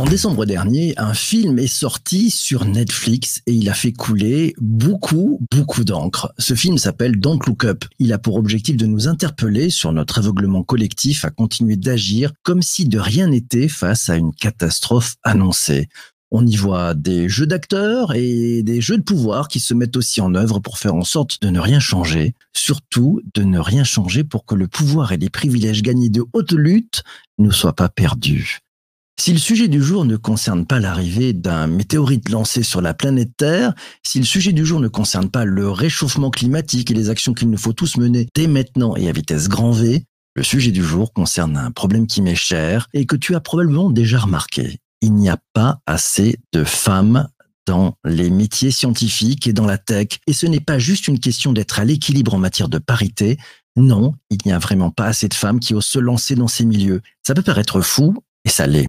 En décembre dernier, un film est sorti sur Netflix et il a fait couler beaucoup, beaucoup d'encre. Ce film s'appelle Don't Look Up. Il a pour objectif de nous interpeller sur notre aveuglement collectif à continuer d'agir comme si de rien n'était face à une catastrophe annoncée. On y voit des jeux d'acteurs et des jeux de pouvoir qui se mettent aussi en œuvre pour faire en sorte de ne rien changer, surtout de ne rien changer pour que le pouvoir et les privilèges gagnés de haute lutte ne soient pas perdus. Si le sujet du jour ne concerne pas l'arrivée d'un météorite lancé sur la planète Terre, si le sujet du jour ne concerne pas le réchauffement climatique et les actions qu'il nous faut tous mener dès maintenant et à vitesse grand V, le sujet du jour concerne un problème qui m'est cher et que tu as probablement déjà remarqué il n'y a pas assez de femmes dans les métiers scientifiques et dans la tech. Et ce n'est pas juste une question d'être à l'équilibre en matière de parité. Non, il n'y a vraiment pas assez de femmes qui osent se lancer dans ces milieux. Ça peut paraître fou, et ça l'est.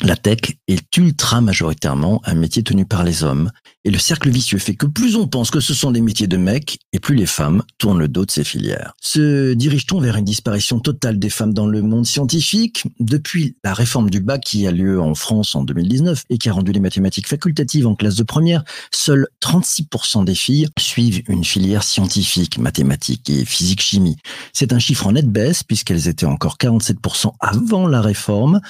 La tech est ultra majoritairement un métier tenu par les hommes, et le cercle vicieux fait que plus on pense que ce sont des métiers de mecs, et plus les femmes tournent le dos de ces filières. Se dirige-t-on vers une disparition totale des femmes dans le monde scientifique? Depuis la réforme du bac qui a lieu en France en 2019 et qui a rendu les mathématiques facultatives en classe de première, seuls 36% des filles suivent une filière scientifique, mathématiques et physique-chimie. C'est un chiffre en nette baisse puisqu'elles étaient encore 47% avant la réforme.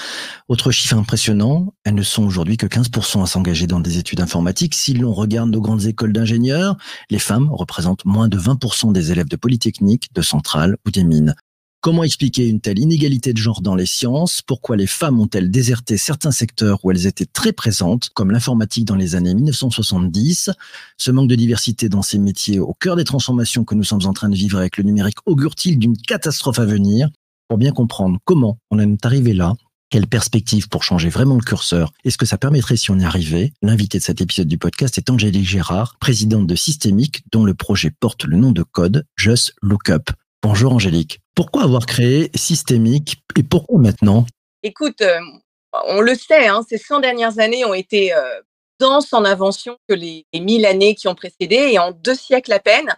Autre chiffre impressionnant, elles ne sont aujourd'hui que 15% à s'engager dans des études informatiques. Si l'on regarde nos grandes écoles d'ingénieurs, les femmes représentent moins de 20% des élèves de Polytechnique, de Centrale ou des mines. Comment expliquer une telle inégalité de genre dans les sciences? Pourquoi les femmes ont-elles déserté certains secteurs où elles étaient très présentes, comme l'informatique dans les années 1970 Ce manque de diversité dans ces métiers, au cœur des transformations que nous sommes en train de vivre avec le numérique, augure-t-il d'une catastrophe à venir? Pour bien comprendre comment on est arrivé là, quelle perspective pour changer vraiment le curseur? Et ce que ça permettrait si on y arrivait? L'invité de cet épisode du podcast est Angélique Gérard, présidente de Systémique, dont le projet porte le nom de code Just Look Up. Bonjour Angélique. Pourquoi avoir créé Systémique et pourquoi maintenant? Écoute, euh, on le sait, hein, ces 100 dernières années ont été euh, denses en invention que les, les 1000 années qui ont précédé et en deux siècles à peine,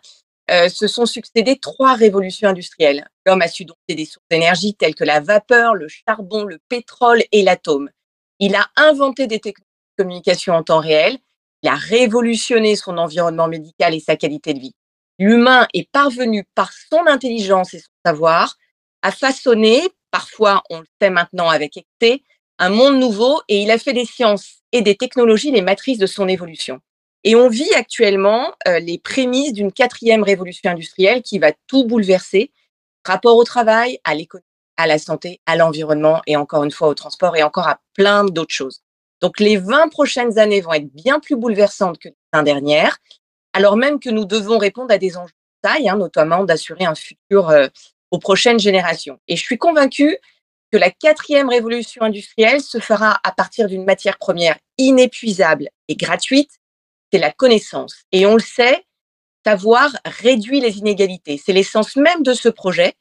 euh, se sont succédé trois révolutions industrielles. L'homme a su dompter des sources d'énergie telles que la vapeur, le charbon, le pétrole et l'atome. Il a inventé des technologies de communication en temps réel. Il a révolutionné son environnement médical et sa qualité de vie. L'humain est parvenu par son intelligence et son savoir à façonner, parfois on le sait maintenant avec excès, un monde nouveau et il a fait des sciences et des technologies les matrices de son évolution. Et on vit actuellement euh, les prémices d'une quatrième révolution industrielle qui va tout bouleverser, rapport au travail, à l'économie, à la santé, à l'environnement et encore une fois au transport et encore à plein d'autres choses. Donc les 20 prochaines années vont être bien plus bouleversantes que les 20 dernières, alors même que nous devons répondre à des enjeux de taille, hein, notamment d'assurer un futur euh, aux prochaines générations. Et je suis convaincue que la quatrième révolution industrielle se fera à partir d'une matière première inépuisable et gratuite c'est la connaissance. Et on le sait, savoir réduit les inégalités. C'est l'essence même de ce projet.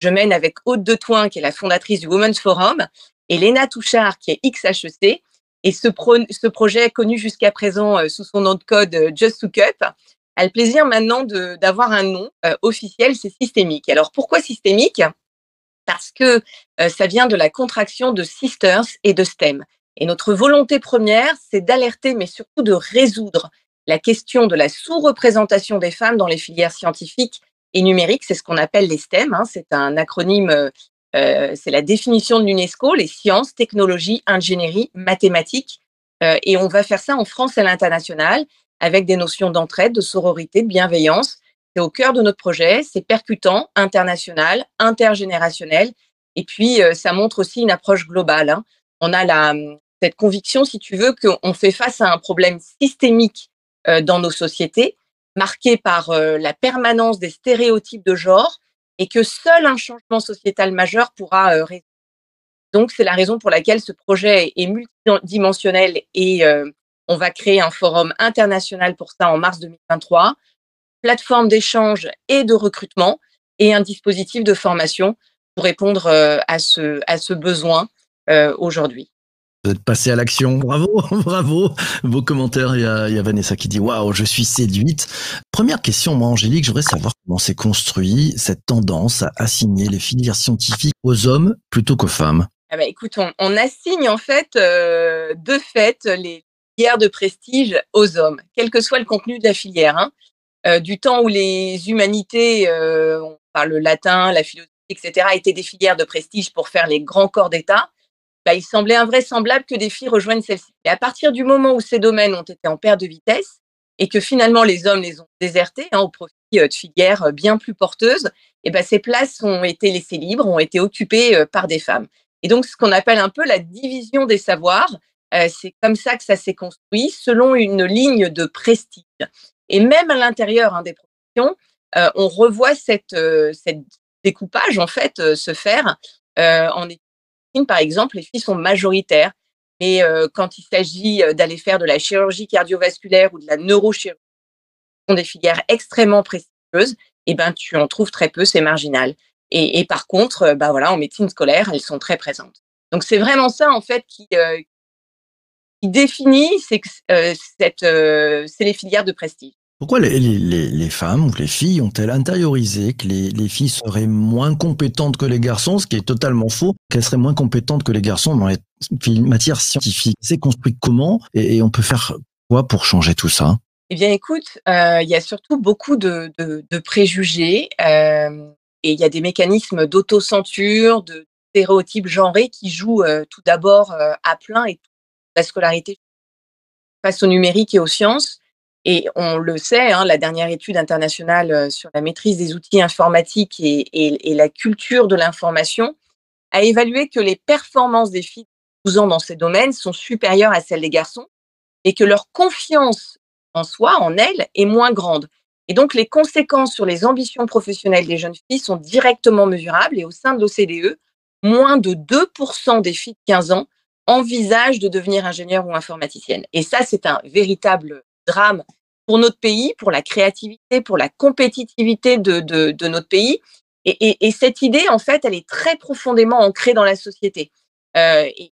Je mène avec Aude de Toin, qui est la fondatrice du Women's Forum, et Léna Touchard, qui est XHEC. Et ce, projet, connu jusqu'à présent euh, sous son nom de code euh, Just to Cup, a le plaisir maintenant d'avoir un nom euh, officiel, c'est systémique. Alors pourquoi systémique? Parce que ça vient de la contraction de Sisters et de STEM. Et notre volonté première, c'est d'alerter, mais surtout de résoudre la question de la sous-représentation des femmes dans les filières scientifiques et numériques. C'est ce qu'on appelle les STEM. Hein. C'est un acronyme, euh, euh, c'est la définition de l'UNESCO, les sciences, technologies, ingénierie, mathématiques. Euh, et on va faire ça en France et à l'international avec des notions d'entraide, de sororité, de bienveillance. C'est au cœur de notre projet. C'est percutant, international, intergénérationnel. Et puis, ça montre aussi une approche globale. Hein on a la, cette conviction, si tu veux, qu'on fait face à un problème systémique euh, dans nos sociétés, marqué par euh, la permanence des stéréotypes de genre, et que seul un changement sociétal majeur pourra euh, résoudre. Donc, c'est la raison pour laquelle ce projet est multidimensionnel et on va créer un forum international pour ça en mars 2023, plateforme d'échange et de recrutement et un dispositif de formation pour répondre à ce, à ce besoin euh, aujourd'hui. Vous êtes passé à l'action. Bravo, bravo. Vos commentaires, il y a, il y a Vanessa qui dit Waouh, je suis séduite. Première question, moi, Angélique, je voudrais savoir comment s'est construit cette tendance à assigner les filières scientifiques aux hommes plutôt qu'aux femmes. Ah bah, écoute, on, on assigne en fait euh, de fait les filières de prestige aux hommes, quel que soit le contenu de la filière. Hein. Euh, du temps où les humanités, euh, on parle le latin, la philosophie, etc., étaient des filières de prestige pour faire les grands corps d'État, bah, il semblait invraisemblable que des filles rejoignent celles-ci. Et à partir du moment où ces domaines ont été en perte de vitesse et que finalement les hommes les ont désertés hein, au profit euh, de filières euh, bien plus porteuses, et ben ces places ont été laissées libres, ont été occupées euh, par des femmes. Et donc ce qu'on appelle un peu la division des savoirs, c'est comme ça que ça s'est construit selon une ligne de prestige. Et même à l'intérieur hein, des professions, on revoit cette, découpage en fait se faire en par exemple, les filles sont majoritaires. Mais euh, quand il s'agit euh, d'aller faire de la chirurgie cardiovasculaire ou de la neurochirurgie, ce sont des filières extrêmement prestigieuses. Et ben, tu en trouves très peu, c'est marginal. Et, par contre, euh, bah voilà, en médecine scolaire, elles sont très présentes. Donc c'est vraiment ça en fait qui, définit, c'est euh, euh, les filières de prestige. Pourquoi les, femmes ou les filles ont-elles intériorisé que les, les filles seraient moins compétentes que les garçons, ce qui est totalement faux, qu'elles seraient moins compétentes que les garçons dans les matières scientifiques? C'est construit comment et, on peut faire quoi pour changer tout ça? Eh bien, écoute, euh, il y a surtout beaucoup de, préjugés euh, et il y a des mécanismes d'autocensure, de stéréotypes genrés qui jouent euh, tout d'abord à plein et la scolarité face au numérique et aux sciences. Et on le sait, hein, la dernière étude internationale euh, sur la maîtrise des outils informatiques et, et, la culture de l'information a évalué que les performances des filles de 12 ans dans ces domaines sont supérieures à celles des garçons et que leur confiance en soi, en elles, est moins grande. Et donc, les conséquences sur les ambitions professionnelles des jeunes filles sont directement mesurables. Et au sein de l'OCDE, moins de 2% des filles de 15 ans envisagent de devenir ingénieure ou informaticienne. Et ça, c'est un véritable drame pour notre pays, pour la créativité, pour la compétitivité de, de, notre pays. Et, et, et, cette idée, en fait, elle est très profondément ancrée dans la société. Euh, et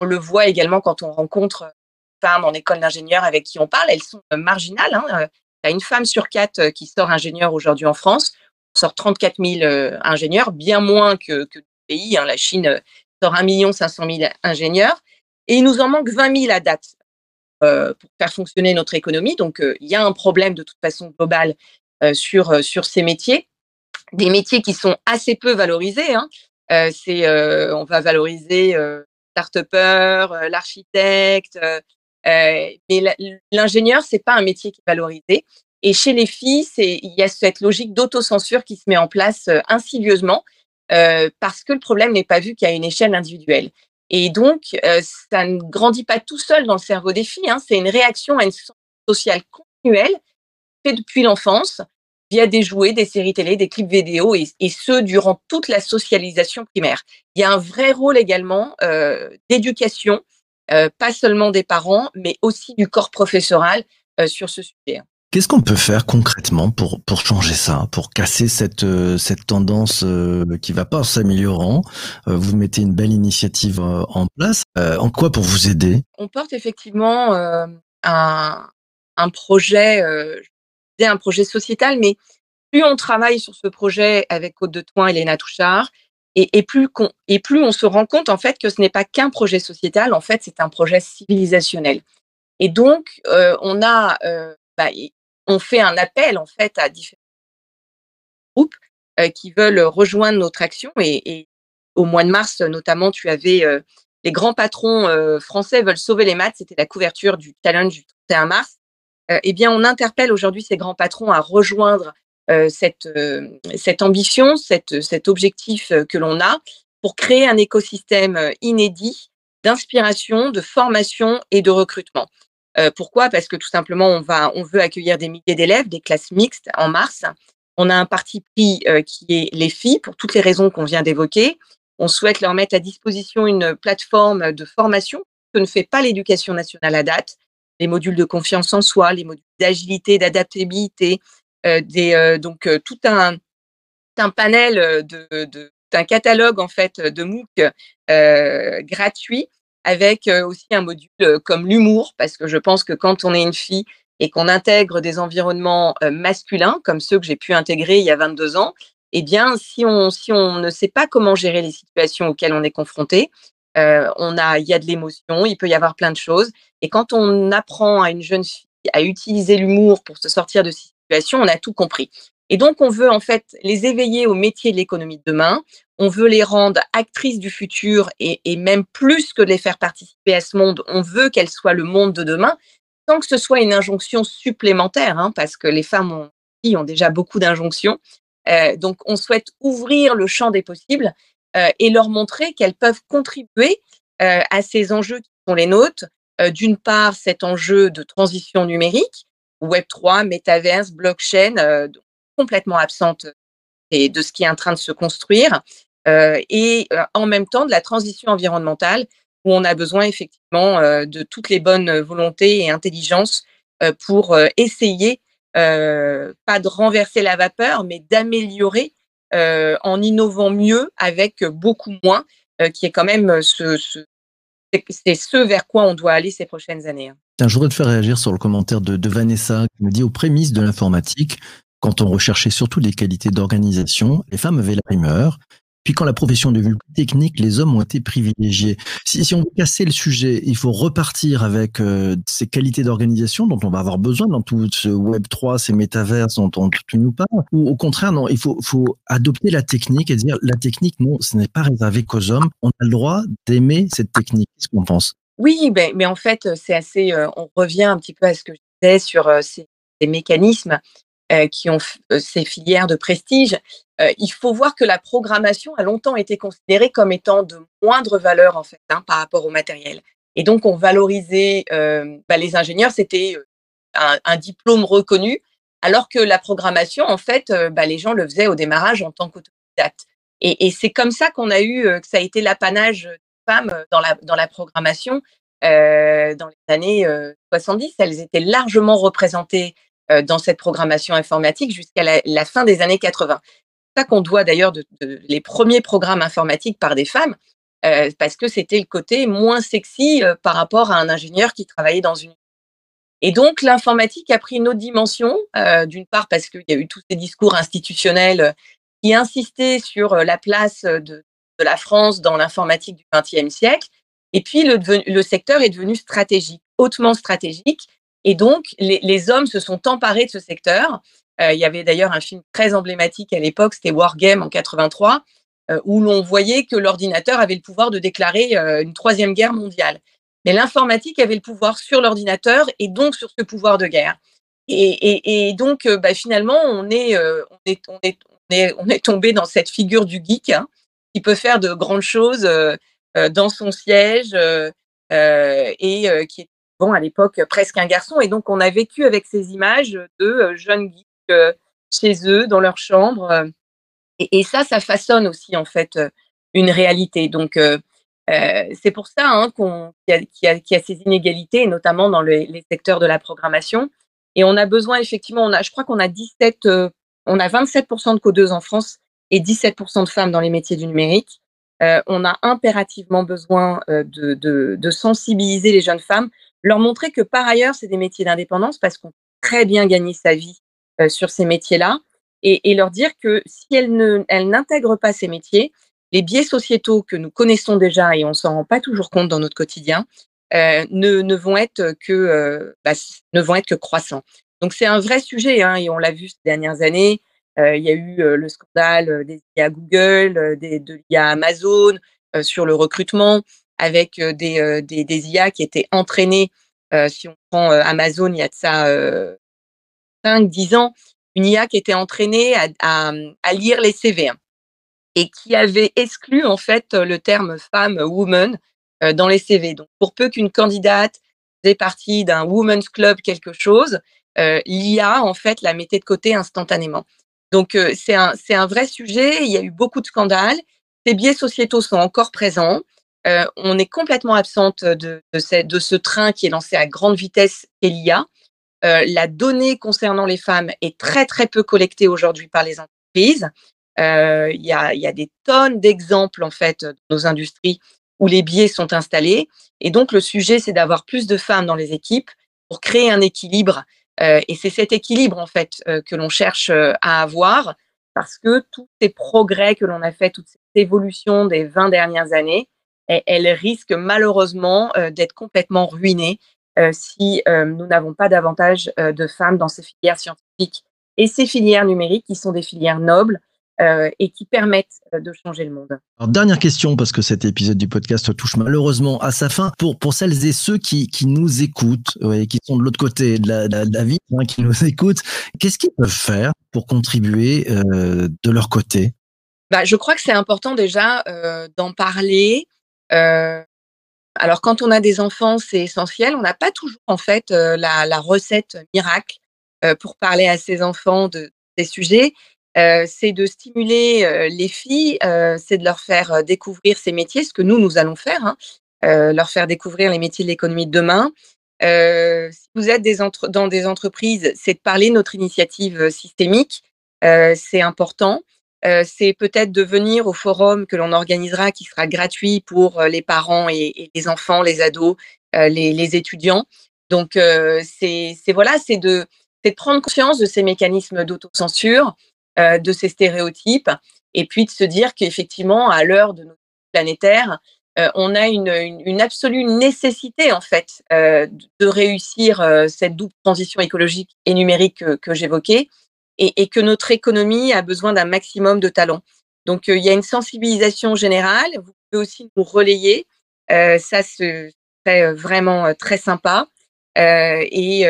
on le voit également quand on rencontre femmes en école d'ingénieur avec qui on parle, elles sont marginales. Hein. Il y a une femme sur quatre qui sort ingénieur aujourd'hui en France. On sort 34 000 euh, ingénieurs, bien moins que, que pays. Hein. La Chine sort 1 500 000 ingénieurs. Et il nous en manque 20 000 à date euh, pour faire fonctionner notre économie. Donc, euh, il y a un problème de toute façon global euh, sur, sur ces métiers. Des métiers qui sont assez peu valorisés. Hein. on va valoriser start-upper, l'architecte, euh, mais l'ingénieur, c'est pas un métier qui est valorisé. Et chez les filles, il y a cette logique d'autocensure qui se met en place euh, insidieusement euh, parce que le problème n'est pas vu qu'à une échelle individuelle. Et donc, euh, ça ne grandit pas tout seul dans le cerveau des filles. Hein, c'est une réaction à une sociale continuelle faite depuis l'enfance via des jouets, des séries télé, des clips vidéo et, ce durant toute la socialisation primaire. Il y a un vrai rôle également euh, d'éducation euh, pas seulement des parents, mais aussi du corps professoral euh, sur ce sujet. Qu'est-ce qu'on peut faire concrètement pour, pour changer ça, pour casser cette, euh, cette tendance euh, qui va pas s'améliorant euh, Vous mettez une belle initiative euh, en place. en quoi pour vous aider? On porte effectivement un, un projet, un projet sociétal, mais plus on travaille sur ce projet avec Côte de Toin et Léna Touchard, et, et, plus et plus on se rend compte en fait que ce n'est pas qu'un projet sociétal, en fait c'est un projet civilisationnel. Et donc euh, on a, euh, bah, on fait un appel en fait à différents groupes euh, qui veulent rejoindre notre action. Et, au mois de mars notamment, tu avais les grands patrons français veulent sauver les maths, c'était la couverture du challenge du 31 mars. eh bien on interpelle aujourd'hui ces grands patrons à rejoindre euh, cette, euh, cette ambition, cette, cet objectif que l'on a pour créer un écosystème inédit d'inspiration, de formation et de recrutement. Euh, pourquoi? Parce que tout simplement, on, va, on veut accueillir des milliers d'élèves, des classes mixtes en mars. On a un parti pris euh, qui est les filles, pour toutes les raisons qu'on vient d'évoquer. On souhaite leur mettre à disposition une plateforme de formation que ne fait pas l'éducation nationale à date. Les modules de confiance en soi, les modules d'agilité, d'adaptabilité, euh, donc tout un, panel de un catalogue en fait de MOOC gratuit avec aussi un module comme l'humour, parce que je pense que quand on est une fille et qu'on intègre des environnements masculins, comme ceux que j'ai pu intégrer il y a 22 ans, eh bien, si on, ne sait pas comment gérer les situations auxquelles on est confronté, on a, il y a de l'émotion, il peut y avoir plein de choses. Et quand on apprend à une jeune fille à utiliser l'humour pour se sortir de ces situations, on a tout compris. Et donc, on veut en fait les éveiller au métier de l'économie de demain. On veut les rendre actrices du futur et, même plus que les faire participer à ce monde, on veut qu'elles soient le monde de demain, sans que ce soit une injonction supplémentaire, hein, parce que les femmes ont, déjà beaucoup d'injonctions. Euh, donc, on souhaite ouvrir le champ des possibles euh, et leur montrer qu'elles peuvent contribuer euh, à ces enjeux qui sont les nôtres. D'une part, cet enjeu de transition numérique, Web3, Metaverse, blockchain, complètement absente et de ce qui est en train de se construire, euh, et en même temps de la transition environnementale, où on a besoin effectivement de toutes les bonnes volontés et intelligences pour essayer, pas de renverser la vapeur, mais d'améliorer en innovant mieux avec beaucoup moins, qui est quand même ce, ce c'est ce vers quoi on doit aller ces prochaines années. Hein. Je voudrais te faire réagir sur le commentaire de, de Vanessa qui me dit aux prémices de l'informatique, quand on recherchait surtout les qualités d'organisation, les femmes avaient la primeur. Puis quand la profession est devenue technique, les hommes ont été privilégiés. Si, on veut casser le sujet, il faut repartir avec euh, ces qualités d'organisation dont on va avoir besoin dans tout ce Web 3, ces métaverses dont, on nous parles. Ou au contraire, non, il faut, adopter la technique et dire la technique, non, ce n'est pas réservé qu'aux hommes. On a le droit d'aimer cette technique. Qu'est-ce qu'on pense? Oui, mais en fait, c'est assez. Euh, on revient un petit peu à ce que je disais sur euh, ces, mécanismes qui ont euh, ces filières de prestige, euh, il faut voir que la programmation a longtemps été considérée comme étant de moindre valeur en fait hein, par rapport au matériel. Et donc on valorisait bah, les ingénieurs, c'était un, diplôme reconnu, alors que la programmation en fait, bah, les gens le faisaient au démarrage en tant qu'autodidacte. Et, c'est comme ça qu'on a eu que ça a été l'apanage des femmes dans la dans la programmation. Euh, dans les années 70, elles étaient largement représentées euh, dans cette programmation informatique jusqu'à la, fin des années 80. C'est ça qu'on doit d'ailleurs de, les premiers programmes informatiques par des femmes, euh, parce que c'était le côté moins sexy euh, par rapport à un ingénieur qui travaillait dans une. Et donc l'informatique a pris une autre dimension, d'une part parce qu'il y a eu tous ces discours institutionnels qui insistaient sur la place de, la France dans l'informatique du XXe siècle, et puis le secteur est devenu stratégique, hautement stratégique, et donc, les, hommes se sont emparés de ce secteur. Euh, il y avait d'ailleurs un film très emblématique à l'époque, c'était Wargame en 83, euh, où l'on voyait que l'ordinateur avait le pouvoir de déclarer euh, une troisième guerre mondiale. Mais l'informatique avait le pouvoir sur l'ordinateur et donc sur ce pouvoir de guerre. Et, donc, finalement, on est, tombé dans cette figure du geek hein, qui peut faire de grandes choses dans son siège et qui est bon, à l'époque presque un garçon. Et donc, on a vécu avec ces images de euh, jeunes geeks euh, chez eux, dans leur chambre. Euh, et, ça, ça façonne aussi, en fait, une réalité. Donc, euh, c'est pour ça hein, qu'on qu'il y, qu a ces inégalités, notamment dans les, secteurs de la programmation. Et on a besoin, effectivement, on a, je crois qu'on a 17, on a 27% de codeuses en France et 17% de femmes dans les métiers du numérique. Euh, on a impérativement besoin euh, de, de, sensibiliser les jeunes femmes leur montrer que par ailleurs, c'est des métiers d'indépendance parce qu'on peut très bien gagner sa vie sur ces métiers-là et, leur dire que si elles, ne, elles n'intègrent pas ces métiers, les biais sociétaux que nous connaissons déjà et on s'en rend pas toujours compte dans notre quotidien ne, ne, vont être que bah, ne vont être que croissants. Donc c'est un vrai sujet hein, et on l'a vu ces dernières années. Il y a eu le scandale des IA Google, des, de l'IA Amazon sur le recrutement avec des, IA qui étaient entraînées. si on prend Amazon, il y a de ça 5-10 ans, une IA qui était entraînée à, lire les CV hein, et qui avait exclu en fait le terme femme, woman, dans les CV. Donc, pour peu qu'une candidate faisait partie d'un women's club quelque chose, l'IA en fait la mettait de côté instantanément. Donc, c'est un, c'est un vrai sujet. Il y a eu beaucoup de scandales. Ces biais sociétaux sont encore présents. Euh, on est complètement absente de, ce, train qui est lancé à grande vitesse et l'IA. Euh, la donnée concernant les femmes est très très peu collectée aujourd'hui par les entreprises. Euh, il y, a, y, a, des tonnes d'exemples en fait dans nos industries où les biais sont installés. Et donc, le sujet, c'est d'avoir plus de femmes dans les équipes pour créer un équilibre. Et c'est cet équilibre, en fait, que l'on cherche à avoir parce que tous ces progrès que l'on a fait, toute cette évolution des 20 dernières années, elle, elle risque malheureusement euh, d'être complètement ruinée euh, si euh, nous n'avons pas davantage euh, de femmes dans ces filières scientifiques et ces filières numériques qui sont des filières nobles euh, et qui permettent de changer le monde. Alors, dernière question, parce que cet épisode du podcast touche malheureusement à sa fin. Pour, pour celles et ceux qui, qui nous écoutent, ouais, qui sont de l'autre côté de la, de la, de la vie, hein, qui nous écoutent, qu'est-ce qu'ils peuvent faire pour contribuer euh, de leur côté? Bah, je crois que c'est important déjà euh, d'en parler. Euh, alors, quand on a des enfants, c'est essentiel. On n'a pas toujours en fait euh, la, recette miracle euh, pour parler à ses enfants de ces sujets. C'est de stimuler les filles, c'est de leur faire découvrir ces métiers, ce que nous, nous allons faire, hein, leur faire découvrir les métiers de l'économie de demain. Si vous êtes dans des entreprises, c'est de parler de notre initiative systémique, c'est important. Euh, c'est peut-être de venir au forum que l'on organisera, qui sera gratuit pour euh, les parents et, les enfants, les ados, euh, les, étudiants. Donc, c'est voilà, c'est de, prendre conscience de ces mécanismes d'autocensure, de ces stéréotypes, et puis de se dire qu'effectivement, à l'heure de nos planétaires, on a une, absolue nécessité en fait de réussir cette double transition écologique et numérique que, que j'évoquais, et, que notre économie a besoin d'un maximum de talents. Donc euh, il y a une sensibilisation générale. Vous pouvez aussi nous relayer. Euh, ça ce serait euh, vraiment très sympa et,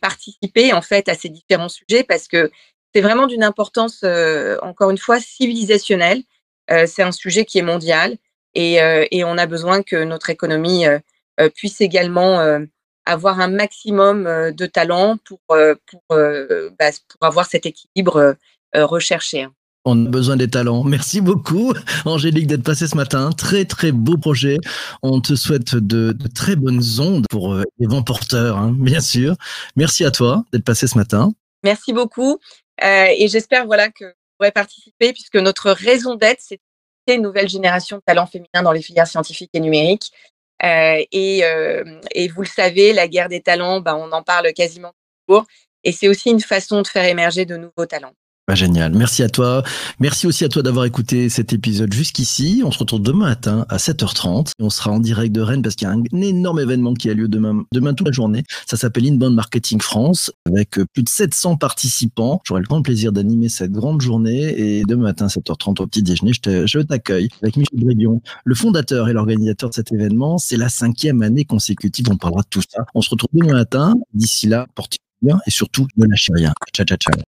participer en fait à ces différents sujets parce que c'est vraiment d'une importance encore une fois civilisationnelle. C'est un sujet qui est mondial et, on a besoin que notre économie puisse également avoir un maximum euh, de talents pour, euh, pour, euh, bah, pour avoir cet équilibre recherché. hein. On a besoin des talents. Merci beaucoup, Angélique, d'être passée ce matin. Très, très beau projet. On te souhaite de, de très bonnes ondes pour les vents porteurs, hein, bien sûr. Merci à toi d'être passée ce matin. Merci beaucoup euh, et j'espère voilà que vous pourrez participer puisque notre raison d'être c'est une nouvelle génération de talents féminins dans les filières scientifiques et numériques. Euh, et, euh, et vous le savez, la guerre des talents, bah, on en parle quasiment toujours. Et c'est aussi une façon de faire émerger de nouveaux talents. Bah, génial. Merci à toi. Merci aussi à toi d'avoir écouté cet épisode jusqu'ici. On se retrouve demain matin à 7h30. On sera en direct de Rennes parce qu'il y a un énorme événement qui a lieu demain, demain toute la journée. Ça s'appelle Inbound Marketing France avec euh, plus de 700 participants. J'aurai le grand plaisir d'animer cette grande journée et demain matin 7h30 au petit déjeuner, je t'accueille avec Michel Bréguion, le fondateur et l'organisateur de cet événement. C'est la cinquième année consécutive. On parlera de tout ça. On se retrouve demain matin. D'ici là, portez-vous bien et surtout ne lâchez rien. Ciao, ciao, ciao.